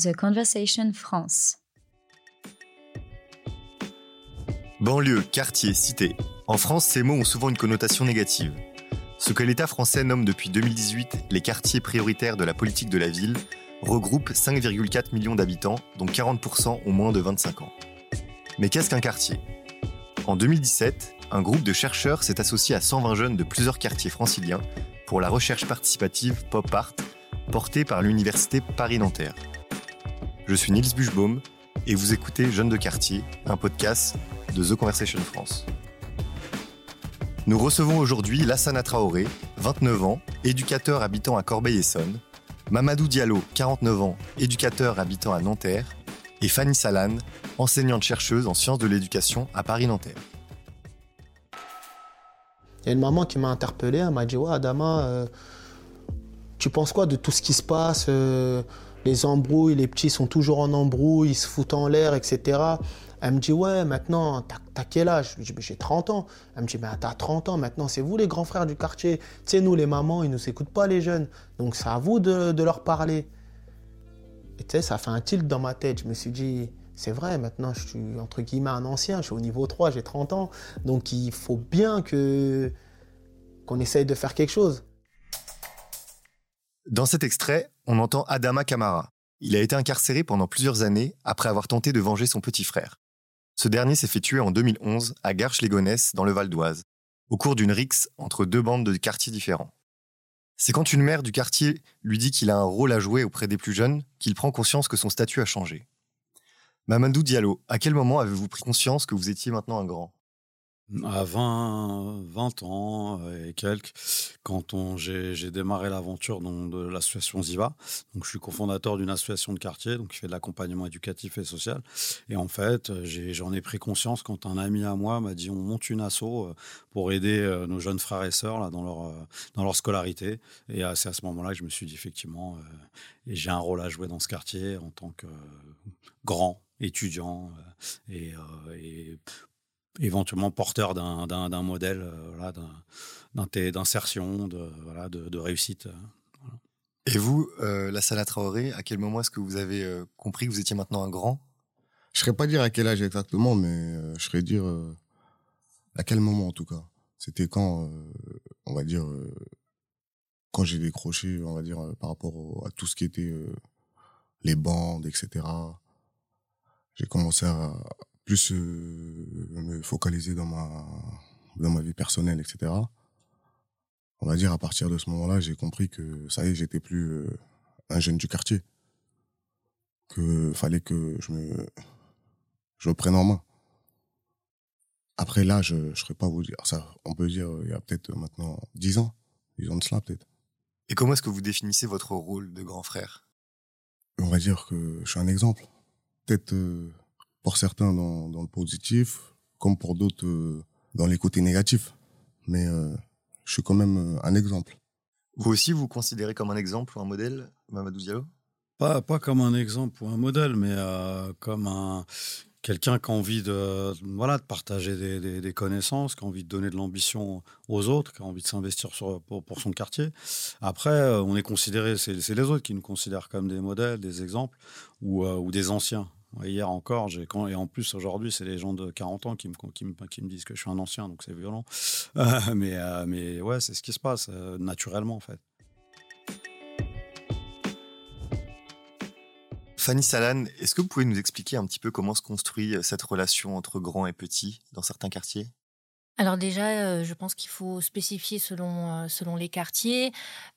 The Conversation France. Banlieue, quartier, cité. En France, ces mots ont souvent une connotation négative. Ce que l'État français nomme depuis 2018 les quartiers prioritaires de la politique de la ville regroupe 5,4 millions d'habitants, dont 40% ont moins de 25 ans. Mais qu'est-ce qu'un quartier? En 2017, un groupe de chercheurs s'est associé à 120 jeunes de plusieurs quartiers franciliens pour la recherche participative Pop Art, portée par l'Université Paris-Nanterre. Je suis Nils Buchbaum et vous écoutez Jeunes de quartier, un podcast de The Conversation France. Nous recevons aujourd'hui Lassana Traoré, 29 ans, éducateur habitant à Corbeil-Essonne, Mamadou Diallo, 49 ans, éducateur habitant à Nanterre, et Fanny Salan, enseignante-chercheuse en sciences de l'éducation à Paris-Nanterre. Il y a une maman qui m'a interpellé, elle m'a dit Ouais, Adama, euh, tu penses quoi de tout ce qui se passe euh, Les embrouilles, les petits sont toujours en embrouille, ils se foutent en l'air, etc. Elle me dit Ouais, maintenant, t'as quel âge? Je lui dis J'ai 30 ans. Elle me dit Mais t'as 30 ans, maintenant, c'est vous les grands frères du quartier. Tu sais, nous, les mamans, ils nous écoutent pas, les jeunes. Donc, c'est à vous de, de leur parler. Et tu sais, ça fait un tilt dans ma tête. Je me suis dit c'est vrai, maintenant je suis entre guillemets un ancien, je suis au niveau 3, j'ai 30 ans. Donc il faut bien que qu'on essaye de faire quelque chose. Dans cet extrait, on entend Adama Kamara. Il a été incarcéré pendant plusieurs années après avoir tenté de venger son petit frère. Ce dernier s'est fait tuer en 2011 à Garches-les-Gonesse, dans le Val d'Oise, au cours d'une rixe entre deux bandes de quartiers différents. C'est quand une mère du quartier lui dit qu'il a un rôle à jouer auprès des plus jeunes qu'il prend conscience que son statut a changé. Mamadou Diallo, à quel moment avez-vous pris conscience que vous étiez maintenant un grand? À 20, 20 ans et quelques, quand j'ai, démarré l'aventure de l'association Ziva. Donc, je suis cofondateur d'une association de quartier, donc qui fait de l'accompagnement éducatif et social. Et en fait, j'en ai, pris conscience quand un ami à moi m'a dit on monte une asso euh, pour aider euh, nos jeunes frères et sœurs là, dans, leur, euh, dans leur scolarité. Et c'est à ce moment-là que je me suis dit effectivement, j'ai un rôle à jouer dans ce quartier en tant que grand étudiant et éventuellement porteur d'un modèle euh, d'insertion, de, voilà, de, réussite. Euh, Et vous, euh, la Salah Traoré, à quel moment est-ce que vous avez euh, compris que vous étiez maintenant un grand? Je ne saurais pas dire à quel âge exactement, mais je serais dire à quel moment en tout cas. C'était quand, on va dire, quand j'ai décroché, on va dire, par rapport à tout ce qui était les bandes, etc. J'ai commencé à, plus euh, me focaliser dans ma dans ma vie personnelle, etc. On va dire à partir de ce moment-là, j'ai compris que ça y est, j'étais plus euh, un jeune du quartier, que fallait que je me je me prenne en main. Après là, je ne saurais pas vous dire ça. On peut dire il y a peut-être maintenant dix ans, dix ans de cela peut-être. Et comment est-ce que vous définissez votre rôle de grand frère? On va dire que je suis un exemple. Peut-être euh, pour certains dans, dans le positif, comme pour d'autres euh, dans les côtés négatifs. Mais euh, je suis quand même euh, un exemple. Vous aussi, vous, considérez comme un exemple ou un modèle, Mamadou Diallo? Pas, pas comme un exemple ou un modèle, mais comme un, quelqu'un qui a envie de, voilà, de partager des, des, des, connaissances, qui a envie de donner de l'ambition aux autres, qui a envie de s'investir pour, pour, son quartier. Après, on est considéré, c'est les autres qui nous considèrent comme des modèles, des exemples ou, ou des anciens. Hier encore, et en plus aujourd'hui, c'est les gens de 40 ans qui me, disent que je suis un ancien, donc c'est violent. Euh, mais, euh, mais ouais, c'est ce qui se passe euh, naturellement en fait. Fanny Salan, est-ce que vous pouvez nous expliquer un petit peu comment se construit cette relation entre grands et petits dans certains quartiers? Alors déjà, euh, je pense qu'il faut spécifier selon euh, selon les quartiers.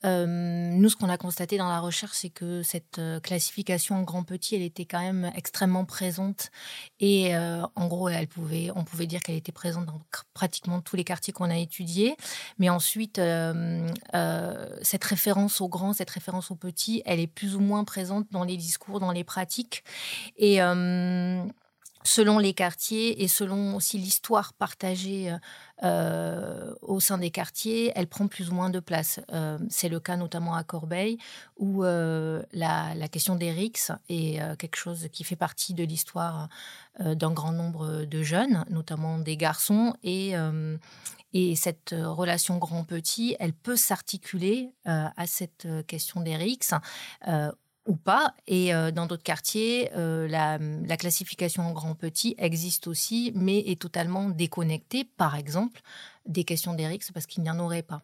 Euh, nous, ce qu'on a constaté dans la recherche, c'est que cette classification en grand petit, elle était quand même extrêmement présente et en gros, elle pouvait, on pouvait dire qu'elle était présente dans pratiquement tous les quartiers qu'on a étudiés. Mais ensuite, cette référence aux grands, cette référence aux petits, elle est plus ou moins présente dans les discours, dans les pratiques et selon les quartiers et selon aussi l'histoire partagée euh, au sein des quartiers, elle prend plus ou moins de place. Euh, c'est le cas notamment à Corbeil, où euh, la, la, question des RICS est quelque chose qui fait partie de l'histoire d'un grand nombre de jeunes, notamment des garçons, et, et cette relation grand-petit, elle peut s'articuler à cette question des RICS ou pas. Et dans d'autres quartiers, la, la, classification en grand-petit existe aussi, mais est totalement déconnectée, par exemple, des questions d'Eric, parce qu'il n'y en aurait pas.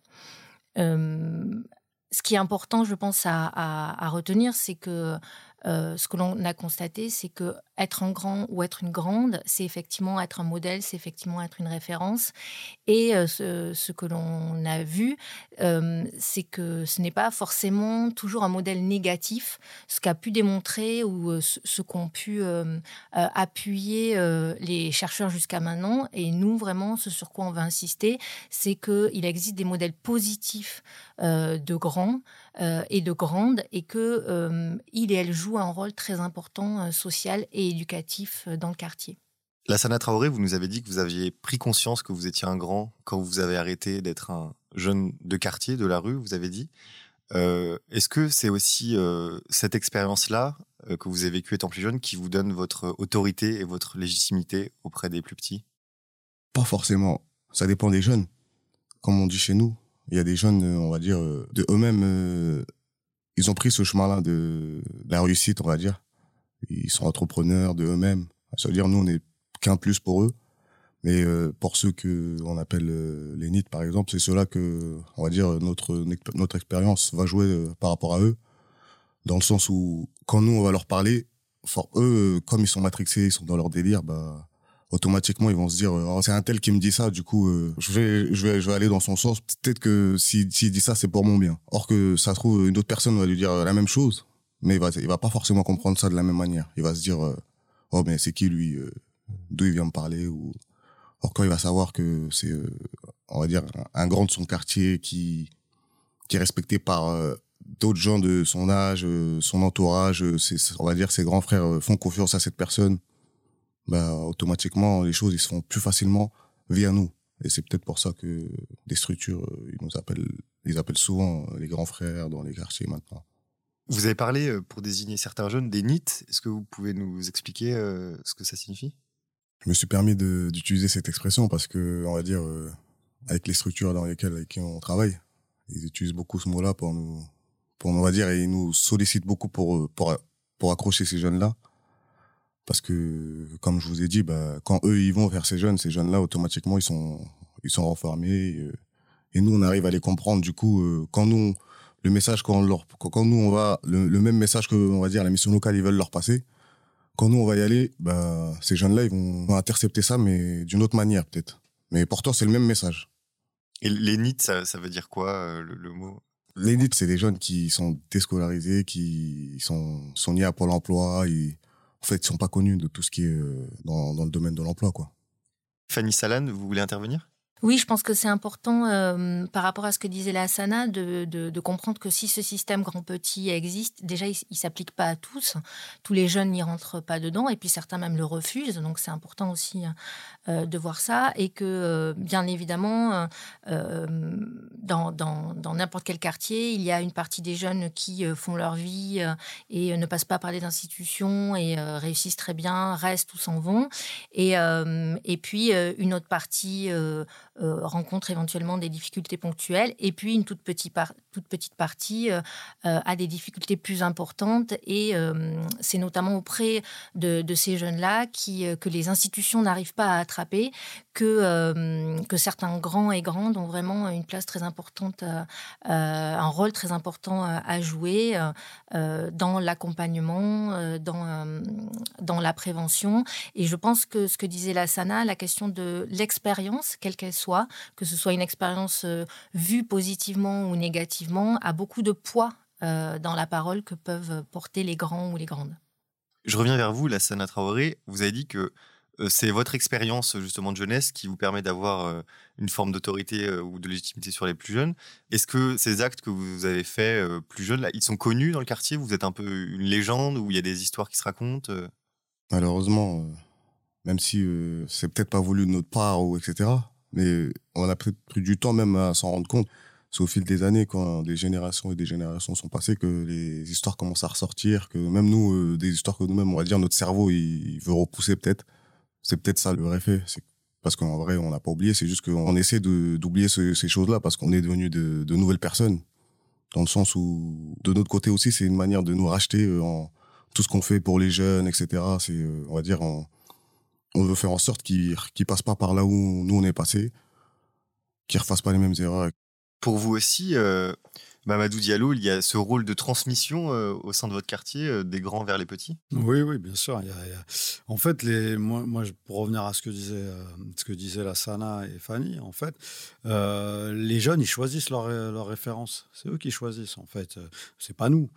ce qui est important, je pense, à retenir, c'est que ce que l'on a constaté, c'est que être un grand ou être une grande, c'est effectivement être un modèle, c'est effectivement être une référence. Et ce, que l'on a vu, c'est que ce n'est pas forcément toujours un modèle négatif. Ce qu'a pu démontrer ou ce, qu'ont pu appuyer les chercheurs jusqu'à maintenant, et nous vraiment, ce sur quoi on va insister, c'est qu'il existe des modèles positifs de grands et de grandes, et que il et elle jouent un rôle très important social et éducatif euh, dans le quartier. Lassana Traoré, vous nous avez dit que vous aviez pris conscience que vous étiez un grand quand vous avez arrêté d'être un jeune de quartier, de la rue, vous avez dit. Euh, est-ce que c'est aussi euh, cette expérience-là que vous avez vécue étant plus jeune qui vous donne votre autorité et votre légitimité auprès des plus petits? Pas forcément. Ça dépend des jeunes. Comme on dit chez nous, il y a des jeunes, on va dire, de eux-mêmes, ils ont pris ce chemin-là de la réussite, on va dire. Ils sont entrepreneurs de eux-mêmes. Ça veut dire, nous, on est qu'un plus pour eux. Mais euh, pour ceux que on appelle euh, les NIT, par exemple, c'est cela que, on va dire, notre notre expérience va jouer euh, par rapport à eux, dans le sens où quand nous on va leur parler, eux, comme ils sont matrixés, ils sont dans leur délire, bah automatiquement ils vont se dire, oh, c'est un tel qui me dit ça, du coup, je vais je vais je vais aller dans son sens. Peut-être que s'il dit ça, c'est pour mon bien. Or que ça trouve une autre personne va lui dire la même chose, mais il va, va pas forcément comprendre ça de la même manière. Il va se dire, euh, oh, mais c'est qui lui, euh, d'où il vient me parler ou, or quand il va savoir que c'est, euh, on va dire, un grand de son quartier qui, qui est respecté par d'autres gens de son âge, son entourage, on va dire, ses grands frères font confiance à cette personne, bah, automatiquement, les choses, ils se font plus facilement via nous. Et c'est peut-être pour ça que des structures, ils nous appellent, ils appellent souvent les grands frères dans les quartiers maintenant. Vous avez parlé, euh, pour désigner certains jeunes, des NIT. Est-ce que vous pouvez nous expliquer euh, ce que ça signifie? Je me suis permis d'utiliser cette expression parce que, on va dire, euh, avec les structures dans lesquelles avec on travaille, ils utilisent beaucoup ce mot-là pour nous, pour on va dire, et ils nous sollicitent beaucoup pour pour pour accrocher ces jeunes-là. Parce que, comme je vous ai dit, bah, quand eux ils vont vers ces jeunes, ces jeunes-là automatiquement ils sont ils sont renfermés et, nous on arrive à les comprendre. Du coup, quand nous le message quand, leur, quand nous on va le, même message que on va dire la mission locale ils veulent leur passer. Quand nous on va y aller bah ces jeunes là ils vont intercepter ça mais d'une autre manière peut-être. Mais pourtant c'est le même message. Et les NIT ça, ça veut dire quoi euh, le, mot? Les NIT c'est des jeunes qui sont déscolarisés qui sont sont niés à Pôle Emploi et en fait ils sont pas connus de tout ce qui est euh, dans, dans le domaine de l'emploi quoi. Fanny Salan vous voulez intervenir? Oui, je pense que c'est important euh, par rapport à ce que disait la Sana de, comprendre que si ce système grand-petit existe, déjà il, ne s'applique pas à tous. Tous les jeunes n'y rentrent pas dedans et puis certains même le refusent. Donc c'est important aussi euh, de voir ça et que euh, bien évidemment dans, n'importe quel quartier, il y a une partie des jeunes qui font leur vie et ne passent pas par les institutions et réussissent très bien, restent ou s'en vont. Et puis une autre partie euh, rencontre éventuellement des difficultés ponctuelles. Et puis, une toute, petite, toute petite partie euh, euh, a des difficultés plus importantes. Et c'est notamment auprès de, ces jeunes-là que les institutions n'arrivent pas à attraper, que, que certains grands et grandes ont vraiment une place très importante, un rôle très important à jouer dans l'accompagnement, dans, dans la prévention. Et je pense que ce que disait la Sana, la question de l'expérience, quelle qu'elle soit, que ce soit une expérience euh, vue positivement ou négativement, a beaucoup de poids euh, dans la parole que peuvent porter les grands ou les grandes. Je reviens vers vous, Lassana Traoré. Vous avez dit que euh, c'est votre expérience justement de jeunesse qui vous permet d'avoir une forme d'autorité ou de légitimité sur les plus jeunes. Est-ce que ces actes que vous avez faits plus jeunes, ils sont connus dans le quartier? Vous êtes un peu une légende où il y a des histoires qui se racontent Malheureusement, même si c'est peut-être pas voulu de notre part ou etc. Mais on a pris, du temps même à s'en rendre compte. C'est au fil des années, quand des générations et des générations sont passées, que les histoires commencent à ressortir, que même nous, des histoires que nous-mêmes, on va dire, notre cerveau, il, veut repousser peut-être. C'est peut-être ça le vrai fait. Parce qu'en vrai, on n'a pas oublié. C'est juste qu'on essaie d'oublier ces choses-là parce qu'on est devenu de, nouvelles personnes. dans le sens où de notre côté aussi, c'est une manière de nous racheter en tout ce qu'on fait pour les jeunes, etc. C'est, on va dire, on, on veut faire en sorte qu'ils ne passent pas par là où nous on est passé, qu'ils refassent pas les mêmes erreurs. Pour vous aussi, euh, Mamadou Diallo, il y a ce rôle de transmission euh, au sein de votre quartier, euh, des grands vers les petits? Oui, oui, bien sûr. En fait, moi, pour revenir à ce que disait, euh, ce que disait la Sana et Fanny, en fait, les jeunes, ils choisissent leurs leur références. C'est eux qui choisissent, en fait. C'est pas nous.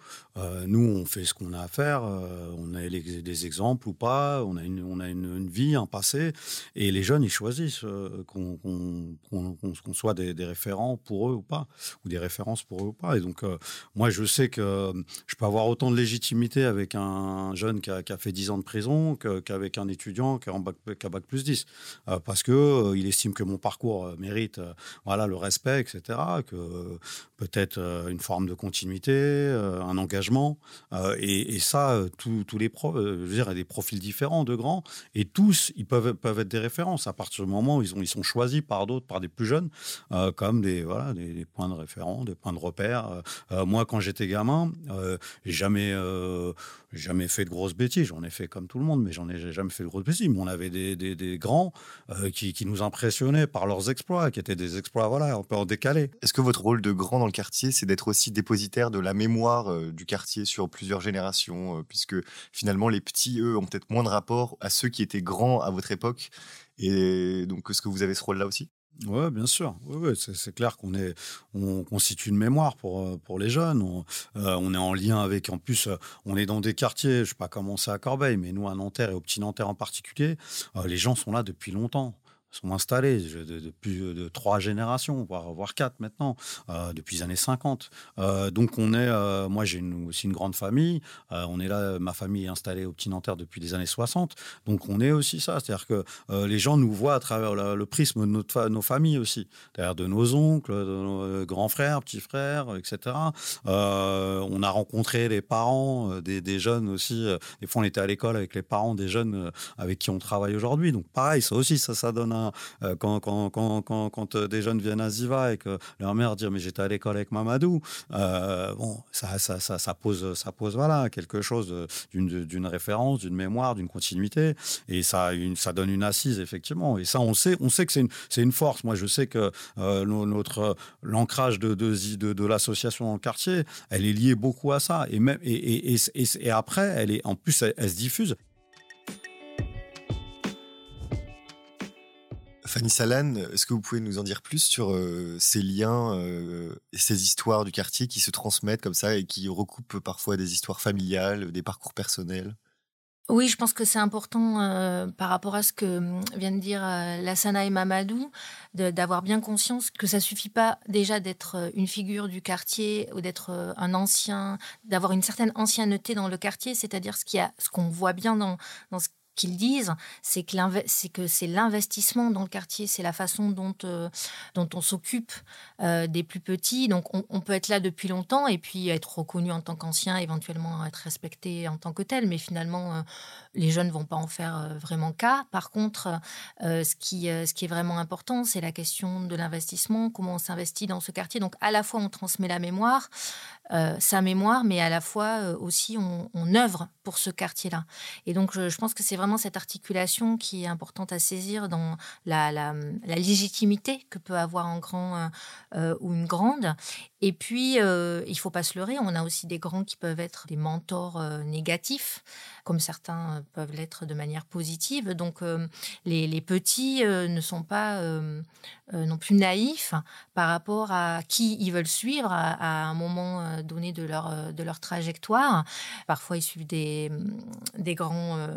nous, on fait ce qu'on a à faire. on a des exemples ou pas. On a une, on a une, vie, un passé. Et les jeunes, ils choisissent qu'on soit des, des, référents pour eux ou pas, ou des références pour eux ou pas. Et donc, euh, moi, je sais que euh, je peux avoir autant de légitimité avec un jeune qui a, fait 10 ans de prison qu'avec un étudiant qui a, bac, bac plus 10. Euh, parce qu'il il estime que mon parcours mérite voilà, le respect, etc. Que peut-être une forme de continuité, un engagement. Et, ça, tous les profs, des profils différents de grands. Et tous, ils peuvent, peuvent être des références à partir du moment où ils, ont, ils sont choisis par d'autres, par des plus jeunes, comme des, voilà, des points de référence, des points de repère euh, euh, moi, quand j'étais gamin, euh, j'ai jamais, fait de grosses bêtises. J'en ai fait comme tout le monde, mais j'en ai jamais fait de grosses bêtises. Mais on avait des, grands qui, qui, nous impressionnaient par leurs exploits, qui étaient des exploits, voilà, un peu en décalé. Est-ce que votre rôle de grand dans le quartier, c'est d'être aussi dépositaire de la mémoire du quartier sur plusieurs générations, puisque finalement les petits, eux, ont peut-être moins de rapport à ceux qui étaient grands à votre époque? Et donc, est-ce que vous avez ce rôle-là aussi? Oui, bien sûr. Ouais, c'est clair qu'on est, on constitue une mémoire pour, euh, les jeunes. On, euh, on, est en lien avec, en plus, euh, on est dans des quartiers, je ne sais pas comment c'est à Corbeil, mais nous, à Nanterre et au Petit Nanterre en particulier, les gens sont là depuis longtemps sont installés depuis de, trois générations, voire, voire quatre maintenant, euh, depuis les années 50. Euh, donc on est, euh, moi j'ai aussi une grande famille, on est là, ma famille est installée au Petit Nanterre depuis les années 60, donc on est aussi ça, c'est-à-dire que les gens nous voient à travers le, prisme de nos familles aussi, c'est-à-dire de nos oncles, de nos grands frères, petits frères, etc. on a rencontré les parents des, des, jeunes aussi, des fois on était à l'école avec les parents des jeunes avec qui on travaille aujourd'hui, donc pareil, ça aussi, ça, ça donne un euh, quand, euh, des jeunes viennent à Ziva et que leur mère dit mais j'étais à l'école avec Mamadou, euh, bon, ça, pose, ça pose voilà, quelque chose d'une référence, d'une mémoire, d'une continuité. Et ça, donne une assise, effectivement. Et ça, on sait, on sait que c'est une, force. Moi, je sais que notre l'ancrage de, l'association dans le quartier, elle est liée beaucoup à ça. Et, après, elle est, en plus, elle se diffuse. Fanny Salan, est-ce que vous pouvez nous en dire plus sur euh, ces liens euh, et ces histoires du quartier qui se transmettent comme ça et qui recoupent parfois des histoires familiales, des parcours personnels? Oui, je pense que c'est important euh, par rapport à ce que hum, viennent de dire Lassana et Mamadou, d'avoir bien conscience que ça suffit pas déjà d'être une figure du quartier ou d'être un ancien, d'avoir une certaine ancienneté dans le quartier, c'est-à-dire ce qu'on voit bien dans, dans ce qu'ils disent, c'est que c'est l'investissement dans le quartier, c'est la façon dont, euh, on s'occupe euh, des plus petits. Donc on, peut être là depuis longtemps et puis être reconnu en tant qu'ancien, éventuellement être respecté en tant que tel, mais finalement euh, les jeunes ne vont pas en faire vraiment cas. Par contre, ce, qui, est vraiment important, c'est la question de l'investissement, comment on s'investit dans ce quartier. Donc à la fois on transmet la mémoire, sa mémoire, mais à la fois aussi on œuvre ce quartier-là. Et donc je, je pense que c'est vraiment cette articulation qui est importante à saisir dans la, la, légitimité que peut avoir un grand euh, euh, ou une grande. Et puis, euh, il faut pas se leurrer, on a aussi des grands qui peuvent être des mentors négatifs, comme certains peuvent l'être de manière positive. Donc, les, les, petits ne sont pas non plus naïfs par rapport à qui ils veulent suivre à, à un moment donné de leur, de leur trajectoire. Parfois, ils suivent des, des grands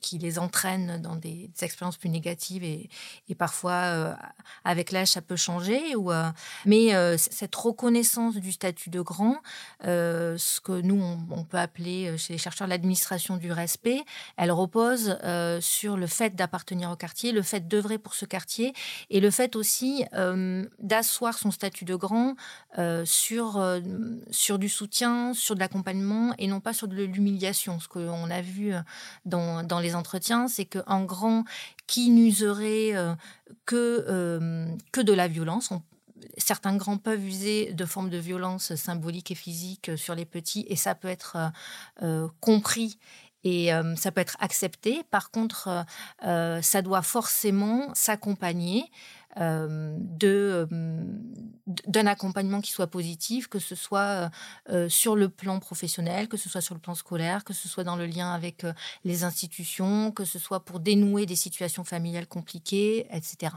qui, les entraînent dans des, expériences plus négatives et, parfois euh, avec l'âge ça peut changer. Ou, euh, mais euh, cette reconnaissance du statut de grand, ce que nous on, peut appeler chez les chercheurs l'administration du respect, elle repose sur le fait d'appartenir au quartier, le fait d'œuvrer pour ce quartier et le fait aussi d'asseoir son statut de grand sur, sur du soutien, sur de l'accompagnement et non pas sur de l'humiliation, ce qu'on a vu dans dans, les entretiens, c'est qu'en grand, qui n'userait euh, que, euh, que de la violence, certains grands peuvent user de formes de violence symbolique et physique sur les petits, et ça peut être compris et ça peut être accepté. Par contre, ça doit forcément s'accompagner de d'un accompagnement qui soit positif, que ce soit sur le plan professionnel, que ce soit sur le plan scolaire, que ce soit dans le lien avec les institutions, que ce soit pour dénouer des situations familiales compliquées, etc.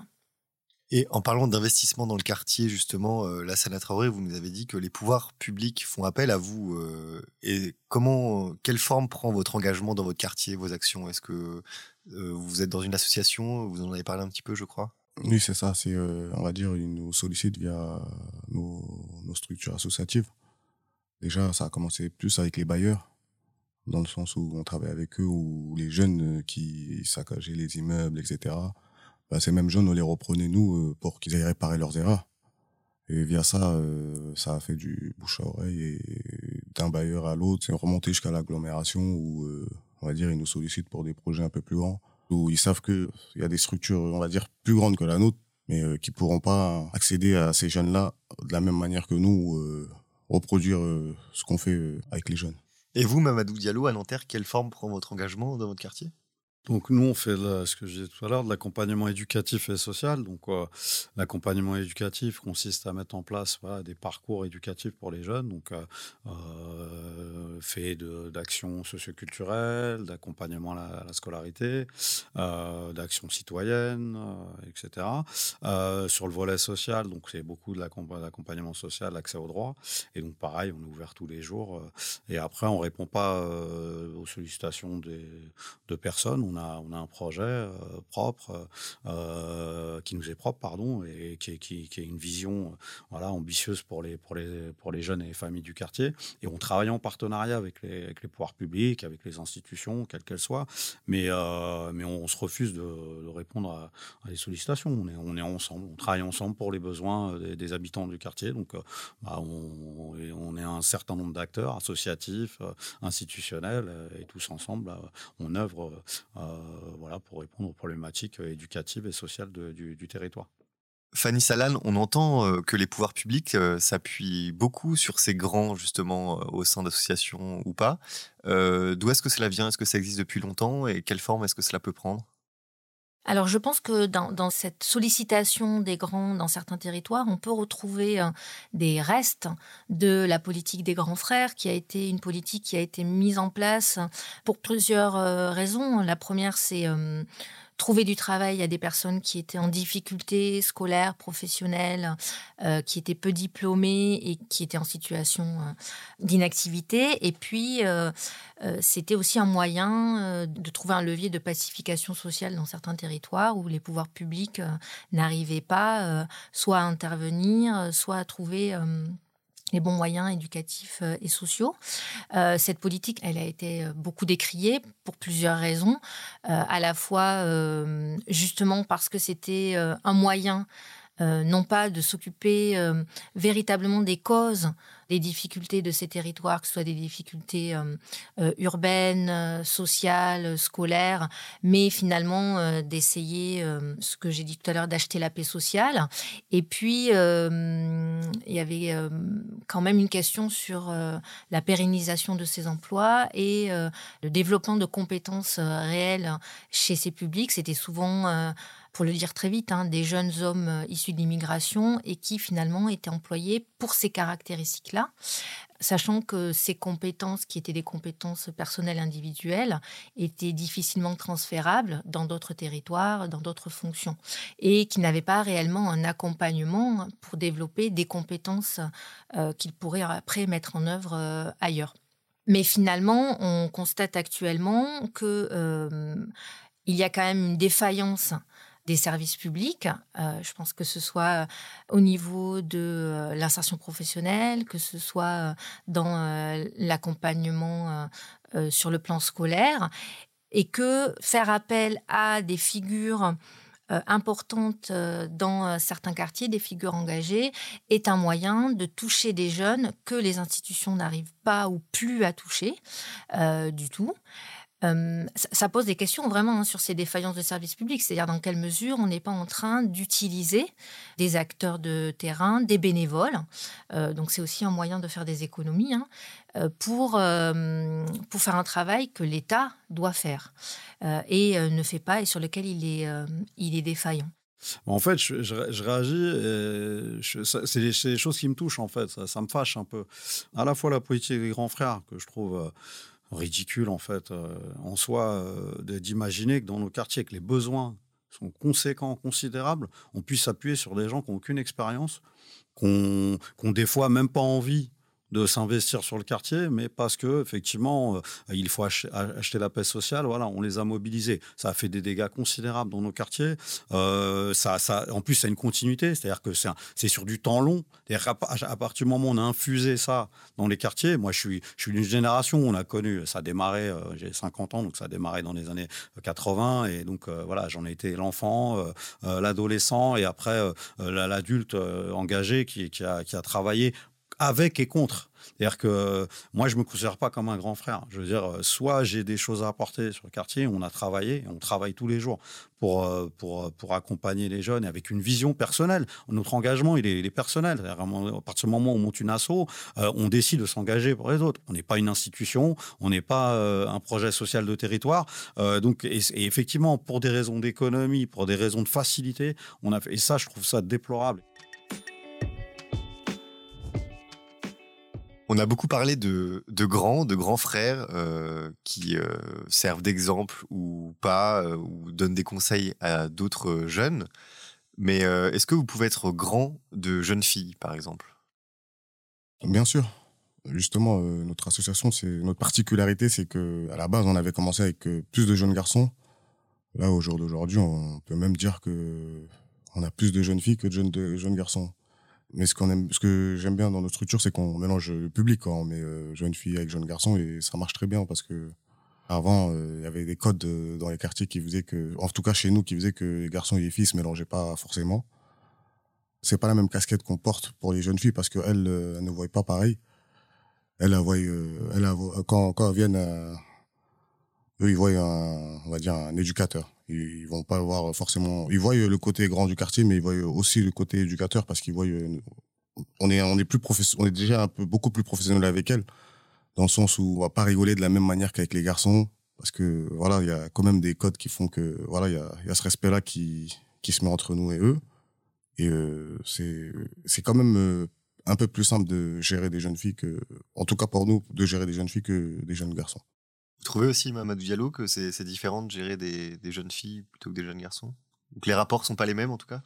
Et en parlant d'investissement dans le quartier, justement, euh, la Sana Traoré, vous nous avez dit que les pouvoirs publics font appel à vous. Euh, et comment, quelle forme prend votre engagement dans votre quartier, vos actions? Est-ce que euh, vous êtes dans une association? Vous en avez parlé un petit peu, je crois? Oui, c'est ça. C'est, on va dire, ils nous sollicitent via nos, structures associatives. Déjà, ça a commencé plus avec les bailleurs, dans le sens où on travaille avec eux, ou les jeunes qui saccageaient les immeubles, etc bah, ces mêmes jeunes, on les reprenait nous euh, pour qu'ils aillent réparer leurs erreurs. Et via ça, euh, ça a fait du bouche à oreille et d'un bailleur à l'autre, c'est remonté jusqu'à l'agglomération où, euh, on va dire, ils nous sollicitent pour des projets un peu plus grands, où ils savent qu'il y a des structures, on va dire, plus grandes que la nôtre, mais euh, qui pourront pas accéder à ces jeunes-là de la même manière que nous, reproduire ce qu'on fait avec les jeunes. Et vous, Mamadou Diallo, à Nanterre, quelle forme prend votre engagement dans votre quartier? Donc nous, on fait ce que je disais tout à l'heure, de l'accompagnement éducatif et social. Donc l'accompagnement éducatif consiste à mettre en place des parcours éducatifs pour les jeunes, donc euh, euh fait d'actions socioculturelles, d'accompagnement à, la scolarité, euh, d'actions citoyennes, euh, etc. Euh, sur le volet social, donc c'est beaucoup de l'accompagnement social, l'accès aux droits. Et donc pareil, on est ouvert tous les jours. et après, on répond pas aux sollicitations de personnes on a, un projet euh, propre, euh, qui nous est propre, pardon, et qui, est une vision euh, voilà, ambitieuse pour les, pour, les, pour les jeunes et les familles du quartier. Et on travaille en partenariat avec les, pouvoirs publics, avec les institutions, quelles qu'elles soient, mais, mais on, se refuse de, répondre à, des sollicitations. On est, on est ensemble, on travaille ensemble pour les besoins des, habitants du quartier. Donc, bah, on, on, est un certain nombre d'acteurs associatifs, institutionnels, et tous ensemble, on œuvre euh, voilà, pour répondre aux problématiques euh, éducatives et sociales du, territoire. Fanny Salan, on entend euh, que les pouvoirs publics s'appuient beaucoup sur ces grands, justement, au sein d'associations ou pas. D'où est-ce que cela vient? Est-ce que ça existe depuis longtemps? Et quelle forme est-ce que cela peut prendre? Alors je pense que dans, cette sollicitation des grands dans certains territoires, on peut retrouver euh, des restes de la politique des grands frères, qui a été une politique qui a été mise en place pour plusieurs euh, raisons. La première, c'est euh, trouver du travail à des personnes qui étaient en difficulté scolaire, professionnelle, euh, qui étaient peu diplômées et qui étaient en situation euh, d'inactivité. Et puis, euh, c'était aussi un moyen de trouver un levier de pacification sociale dans certains territoires où les pouvoirs publics n'arrivaient pas soit à intervenir, soit à trouver les bons moyens éducatifs euh, et sociaux. Euh, cette politique, elle a été euh, beaucoup décriée pour plusieurs raisons. à la fois, justement, parce que c'était un moyen non pas de s'occuper véritablement des causes des difficultés de ces territoires, que ce soit des difficultés euh, euh, urbaines, euh, sociales, scolaires, mais finalement d'essayer, ce que j'ai dit tout à l'heure, d'acheter la paix sociale. Et puis, il y avait quand même une question sur la pérennisation de ces emplois et le développement de compétences réelles chez ces publics. C'était souvent pour le dire très vite, hein, des jeunes hommes euh, issus de l'immigration et qui finalement étaient employés pour ces caractéristiques-là, sachant que ces compétences, qui étaient des compétences personnelles individuelles, étaient difficilement transférables dans d'autres territoires, dans d'autres fonctions, et qui n'avaient pas réellement un accompagnement pour développer des compétences euh, qu'ils pourraient après mettre en œuvre euh, ailleurs. Mais finalement, on constate actuellement que il y a quand même une défaillance des services publics. Euh, je pense que ce soit euh, au niveau de euh, l'insertion professionnelle, que ce soit dans l'accompagnement sur le plan scolaire, et que faire appel à des figures importantes dans certains quartiers, des figures engagées, est un moyen de toucher des jeunes que les institutions n'arrivent pas ou plus à toucher du tout. Ça, pose des questions vraiment hein, sur ces défaillances de services publics, c'est-à-dire dans quelle mesure on n'est pas en train d'utiliser des acteurs de terrain, des bénévoles, donc c'est aussi un moyen de faire des économies, hein, pour, pour faire un travail que l'État doit faire et ne fait pas et sur lequel il est, il est défaillant. En fait, je, réagis, c'est des, choses qui me touchent, en fait, ça, me fâche un peu. À la fois la politique des grands frères, que je trouve euh, ridicule, en fait, euh, en soi, euh, d'imaginer que dans nos quartiers, que les besoins sont conséquents, considérables, on puisse s'appuyer sur des gens qui n'ont aucune expérience, qui n'ont des fois même pas envie de s'investir sur le quartier, mais parce que effectivement, euh, il faut acheter la paix sociale. Voilà, on les a mobilisés. Ça a fait des dégâts considérables dans nos quartiers. Euh, ça, ça, en plus, c'est une continuité, c'est-à-dire que c'est sur du temps long. À, partir du moment où on a infusé ça dans les quartiers, moi, je suis, je suis d'une génération où on a connu. Ça a démarré. Euh, j'ai 50 ans, donc ça a démarré dans les années 80, et donc voilà, j'en ai été l'enfant, l'adolescent, et après l'adulte engagé qui, a, qui a travaillé avec et contre. C'est-à-dire que moi, je ne me considère pas comme un grand frère. Je veux dire, euh, soit j'ai des choses à apporter sur le quartier, on a travaillé, on travaille tous les jours pour, euh, pour, euh, pour accompagner les jeunes avec une vision personnelle. Notre engagement, il est, personnel. À partir du moment où on monte une asso, on décide de s'engager pour les autres. On n'est pas une institution, on n'est pas un projet social de territoire. donc, et, et, effectivement, pour des raisons d'économie, pour des raisons de facilité, on a fait, et ça, je trouve ça déplorable. On a beaucoup parlé de, grands, de grands frères euh, qui euh, servent d'exemple ou pas, euh, ou donnent des conseils à d'autres jeunes. Mais est-ce que vous pouvez être grand de jeunes filles, par exemple? Bien sûr. Justement, notre association, c'est notre particularité, c'est que à la base, on avait commencé avec plus de jeunes garçons. Là, au jour d'aujourd'hui, on peut même dire que on a plus de jeunes filles que de jeunes, de jeunes garçons. Mais ce qu'on aime, ce que j'aime bien dans notre structure, c'est qu'on mélange le public, on met euh, jeunes filles avec jeunes garçons, et ça marche très bien parce que avant, euh, il y avait des codes dans les quartiers qui faisaient que, en tout cas chez nous, qui faisaient que les garçons et les filles se mélangeaient pas forcément. C'est pas la même casquette qu'on porte pour les jeunes filles parce qu'elles, euh, elles ne voient pas pareil. Elles, elles quand elles viennent, eux, ils voient un, on va dire, un éducateur. Ils vont pas voir forcément. Ils voient le côté grand du quartier, mais ils voient aussi le côté éducateur parce qu'ils voient. On est, on est plus on est déjà un peu beaucoup plus professionnel avec elles, dans le sens où on va pas rigoler de la même manière qu'avec les garçons, parce que voilà, il y a quand même des codes qui font que voilà, il y a, y a ce respect-là qui qui se met entre nous et eux, et euh, c'est c'est quand même euh, un peu plus simple de gérer des jeunes filles que, en tout cas pour nous, de gérer des jeunes filles que des jeunes garçons. Vous trouvez aussi, Mamadou Diallo, que c'est différent de gérer des, jeunes filles plutôt que des jeunes garçons? Ou que les rapports sont pas les mêmes en tout cas?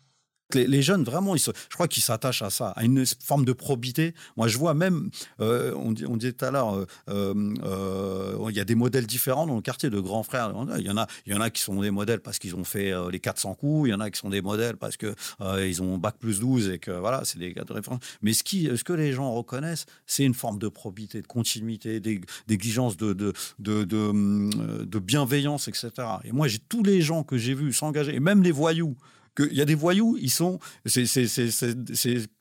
Les, jeunes, vraiment, ils je crois qu'ils s'attachent à ça, à une forme de probité. Moi, je vois même, euh, on, on, disait tout à l'heure, euh, euh, il y a des modèles différents dans le quartier de grands frères. Il y en a, il y en a qui sont des modèles parce qu'ils ont fait les 400 coups. Il y en a qui sont des modèles parce que ils ont bac plus 12 et que voilà, c'est des cas de référence. Mais ce, qui, ce que les gens reconnaissent, c'est une forme de probité, de continuité, d'exigence de de, de, de, de bienveillance, etc. Et moi, j'ai tous les gens que j'ai vus s'engager, et même les voyous qu'il y a des voyous, ils sont. C'est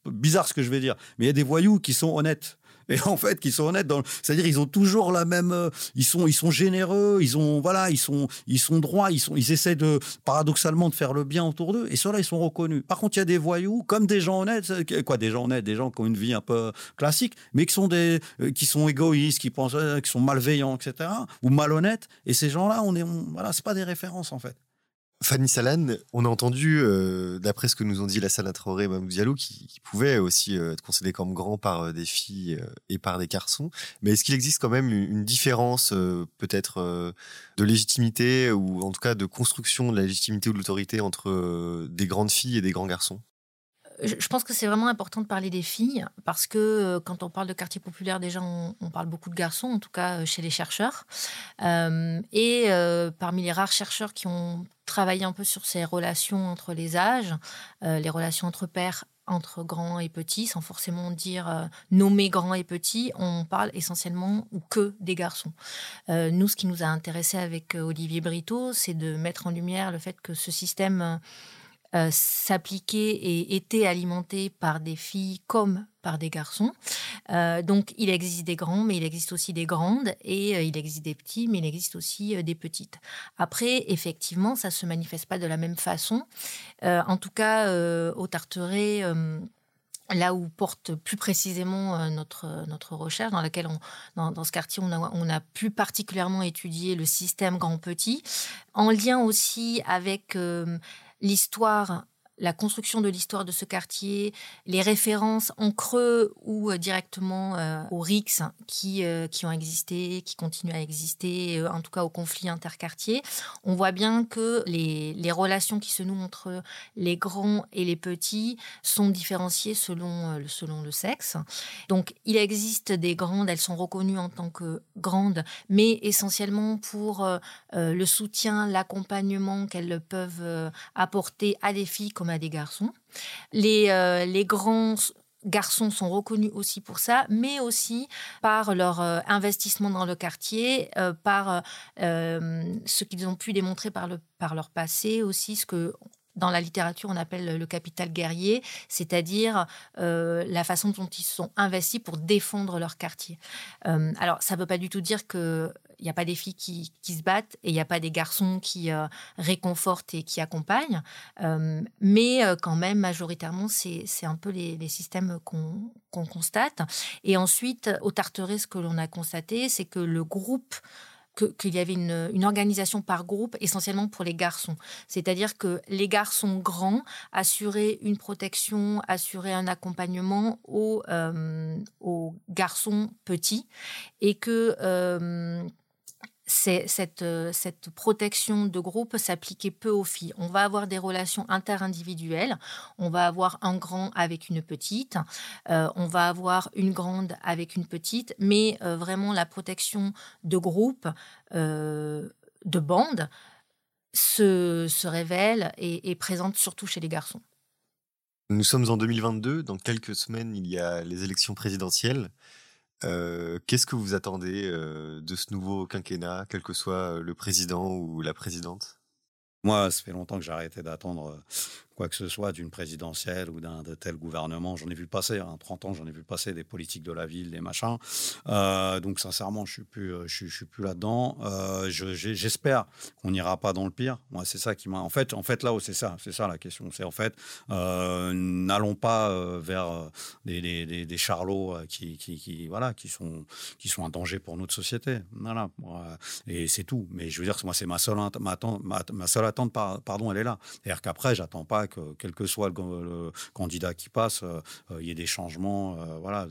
bizarre ce que je vais dire, mais il y a des voyous qui sont honnêtes et en fait qui sont honnêtes c'est-à-dire ils ont toujours la même euh, ils sont ils sont généreux ils ont voilà ils sont ils sont droits ils essaient de paradoxalement de faire le bien autour d'eux et ceux-là ils sont reconnus par contre il y a des voyous comme des gens honnêtes quoi des gens honnêtes des gens qui ont une vie un peu classique mais qui sont euh, égoïstes qui pensent euh, qui sont malveillants etc ou malhonnêtes et ces gens-là on est voilà c'est pas des références en fait Fanny Salan, on a entendu, euh, d'après ce que nous ont dit la Salah Traoré et Mamou Diallo, qui, qui pouvait aussi euh, être considéré comme grand par euh, des filles et par des garçons. Mais est-ce qu'il existe quand même une, différence, peut-être, de légitimité ou en tout cas de construction de la légitimité ou de l'autorité entre des grandes filles et des grands garçons? Je pense que c'est vraiment important de parler des filles parce que euh, quand on parle de quartier populaire, déjà on, parle beaucoup de garçons, en tout cas euh, chez les chercheurs. Euh, et parmi les rares chercheurs qui ont travaillé un peu sur ces relations entre les âges, les relations entre pères, entre grands et petits, sans forcément dire nommer grands et petits, on parle essentiellement ou que des garçons. nous, ce qui nous a intéressé avec Olivier Brito, c'est de mettre en lumière le fait que ce système euh, s'appliquer et était alimenté par des filles comme par des garçons. donc il existe des grands, mais il existe aussi des grandes, et il existe des petits, mais il existe aussi des petites. Après, effectivement, ça se manifeste pas de la même façon. en tout cas, au Tarteret là où porte plus précisément euh, notre, notre recherche, dans laquelle dans, ce quartier, on a, on a, plus particulièrement étudié le système grand-petit, en lien aussi avec euh, l'histoire la construction de l'histoire de ce quartier, les références en creux ou euh, directement euh, aux RIX qui, euh, qui ont existé, qui continuent à exister, en tout cas aux conflits interquartiers, on voit bien que les, les, relations qui se nouent entre les grands et les petits sont différenciées selon, selon le sexe. Donc il existe des grandes, elles sont reconnues en tant que grandes, mais essentiellement pour le soutien, l'accompagnement qu'elles peuvent apporter à des filles comme des garçons. Les, euh, les grands garçons sont reconnus aussi pour ça, mais aussi par leur euh, investissement dans le quartier, euh, par ce qu'ils ont pu démontrer par, le, par leur passé aussi, ce que dans la littérature on appelle le capital guerrier, c'est-à-dire la façon dont ils sont investis pour défendre leur quartier. alors ça ne veut pas du tout dire que il n'y a pas des filles qui, se battent et il n'y a pas des garçons qui euh, réconfortent et qui accompagnent. Euh, mais euh, quand même, majoritairement, c'est un peu les, systèmes qu'on constate. Et ensuite, au Tarteret, ce que l'on a constaté, c'est que le groupe qu'il y avait une, organisation par groupe essentiellement pour les garçons. C'est-à-dire que les garçons grands assuraient une protection, assuraient un accompagnement aux, aux garçons petits et que cette, euh, cette protection de groupe s'appliquait peu aux filles. On va avoir des relations interindividuelles. On va avoir un grand avec une petite. Euh, on va avoir une grande avec une petite. Mais euh, vraiment, la protection de groupe, de bande, se, se révèle et est présente surtout chez les garçons. Nous sommes en 2022. Dans quelques semaines, il y a les élections présidentielles. Euh, qu'est-ce que vous attendez euh, de ce nouveau quinquennat, quel que soit le président ou la présidente? Moi, ça fait longtemps que j'ai d'attendre quoi que ce soit d'une présidentielle ou d'un de tel gouvernement. J'en ai vu passer, hein, 30 ans, j'en ai vu passer des politiques de la ville, des machins. Euh, donc sincèrement, je suis plus, euh, je, suis plus là-dedans. Euh, J'espère qu'on n'ira pas dans le pire. Moi, c'est ça qui m'a. En fait, en fait, là, c'est ça, c'est ça la question. C'est en fait, n'allons pas vers des, des, des, charlots qui, qui, voilà, qui sont, qui sont un danger pour notre société. Voilà. Et c'est tout. Mais je veux dire, moi, c'est ma seule, ma, ma seule attente, pardon, elle est là. C'est-à-dire qu'après, j'attends pas que quel que soit le, candidat qui passe, euh, euh, il y ait des changements, euh, voilà,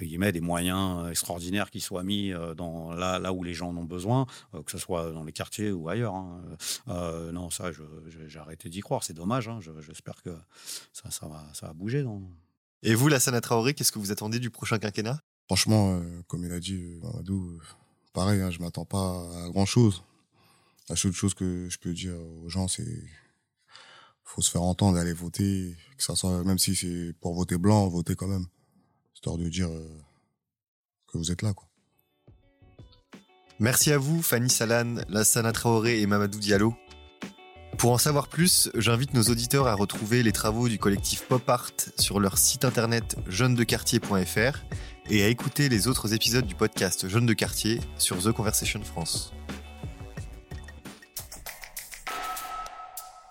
il met des moyens extraordinaires qui soient mis dans là, là où les gens en ont besoin, que ce soit dans les quartiers ou ailleurs. Hein. non, ça, j'ai arrêté d'y croire. C'est dommage. Hein. J'espère que ça, ça, va, ça va bouger. Et vous, la Sana Traoré, qu'est-ce que vous attendez du prochain quinquennat? Franchement, comme il a dit Mamadou, pareil, hein, je m'attends pas à grand chose. La seule chose que je peux dire aux gens, c'est faut se faire entendre, aller voter, que ça soit, même si c'est pour voter blanc, voter quand même. Histoire de dire euh, que vous êtes là, quoi. Merci à vous, Fanny Salan, Lassana Traoré et Mamadou Diallo. Pour en savoir plus, j'invite nos auditeurs à retrouver les travaux du collectif Pop Art sur leur site internet jeunesdequartier.fr et à écouter les autres épisodes du podcast Jeunes de quartier sur The Conversation France.